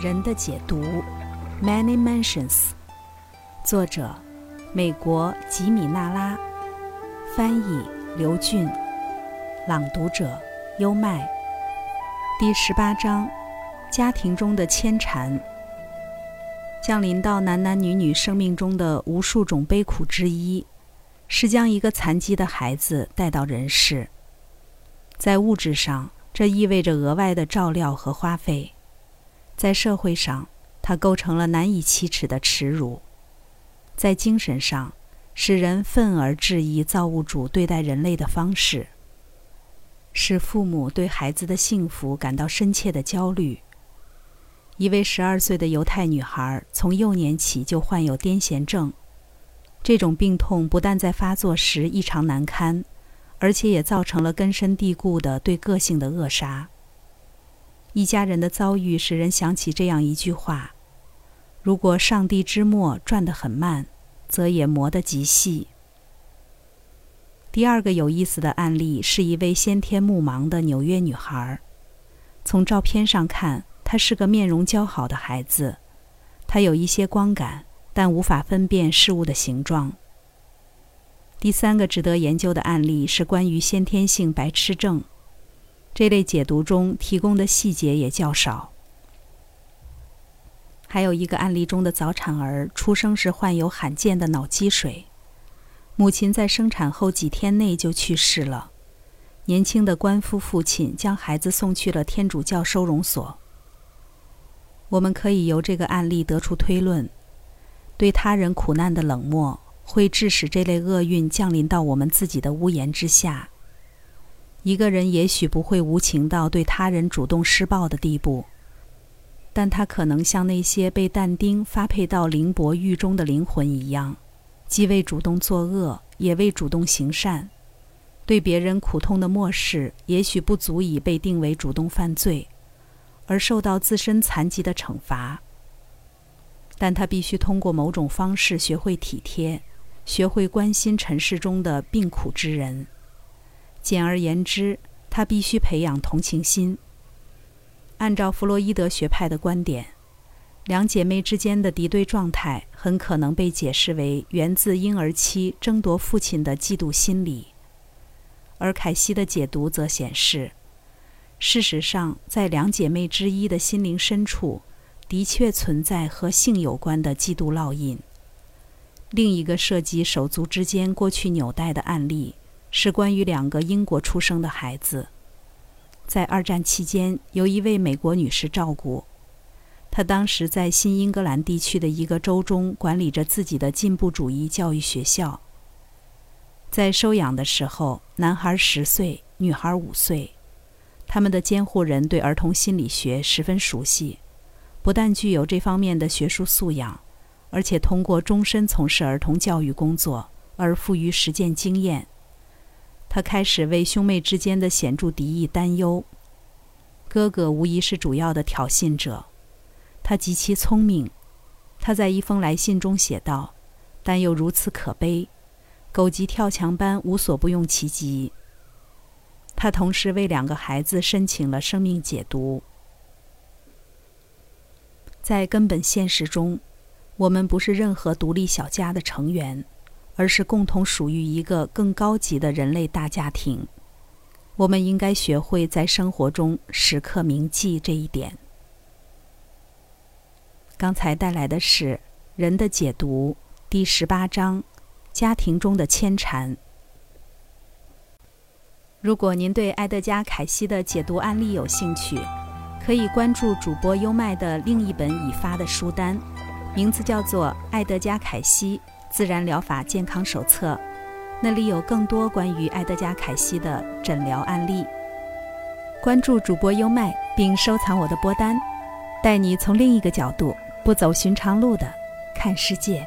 人的解读》，Many Mansions，作者美国吉米纳拉，翻译刘俊，朗读者优麦。第十八章：家庭中的牵缠，降临到男男女女生命中的无数种悲苦之一，是将一个残疾的孩子带到人世。在物质上，这意味着额外的照料和花费。在社会上，它构成了难以启齿的耻辱；在精神上，使人愤而质疑造物主对待人类的方式，使父母对孩子的幸福感到深切的焦虑。一位十二岁的犹太女孩从幼年起就患有癫痫症，这种病痛不但在发作时异常难堪，而且也造成了根深蒂固的对个性的扼杀。一家人的遭遇使人想起这样一句话：“如果上帝之墨转得很慢，则也磨得极细。”第二个有意思的案例是一位先天目盲的纽约女孩。从照片上看，她是个面容姣好的孩子。她有一些光感，但无法分辨事物的形状。第三个值得研究的案例是关于先天性白痴症。这类解读中提供的细节也较少。还有一个案例中的早产儿出生时患有罕见的脑积水，母亲在生产后几天内就去世了。年轻的官夫父亲将孩子送去了天主教收容所。我们可以由这个案例得出推论：对他人苦难的冷漠会致使这类厄运降临到我们自己的屋檐之下。一个人也许不会无情到对他人主动施暴的地步，但他可能像那些被但丁发配到灵薄狱中的灵魂一样，既未主动作恶，也未主动行善。对别人苦痛的漠视，也许不足以被定为主动犯罪，而受到自身残疾的惩罚。但他必须通过某种方式学会体贴，学会关心尘世中的病苦之人。简而言之，他必须培养同情心。按照弗洛伊德学派的观点，两姐妹之间的敌对状态很可能被解释为源自婴儿期争夺父亲的嫉妒心理。而凯西的解读则显示，事实上，在两姐妹之一的心灵深处，的确存在和性有关的嫉妒烙印。另一个涉及手足之间过去纽带的案例。是关于两个英国出生的孩子，在二战期间由一位美国女士照顾。她当时在新英格兰地区的一个州中管理着自己的进步主义教育学校。在收养的时候，男孩十岁，女孩五岁。他们的监护人对儿童心理学十分熟悉，不但具有这方面的学术素养，而且通过终身从事儿童教育工作而富于实践经验。他开始为兄妹之间的显著敌意担忧。哥哥无疑是主要的挑衅者，他极其聪明。他在一封来信中写道：“但又如此可悲，狗急跳墙般无所不用其极。”他同时为两个孩子申请了生命解读。在根本现实中，我们不是任何独立小家的成员。而是共同属于一个更高级的人类大家庭。我们应该学会在生活中时刻铭记这一点。刚才带来的是《人的解读》第十八章：家庭中的牵缠。如果您对埃德加·凯西的解读案例有兴趣，可以关注主播优麦的另一本已发的书单，名字叫做《埃德加·凯西》。自然疗法健康手册，那里有更多关于埃德加·凯西的诊疗案例。关注主播优麦，并收藏我的播单，带你从另一个角度、不走寻常路的看世界。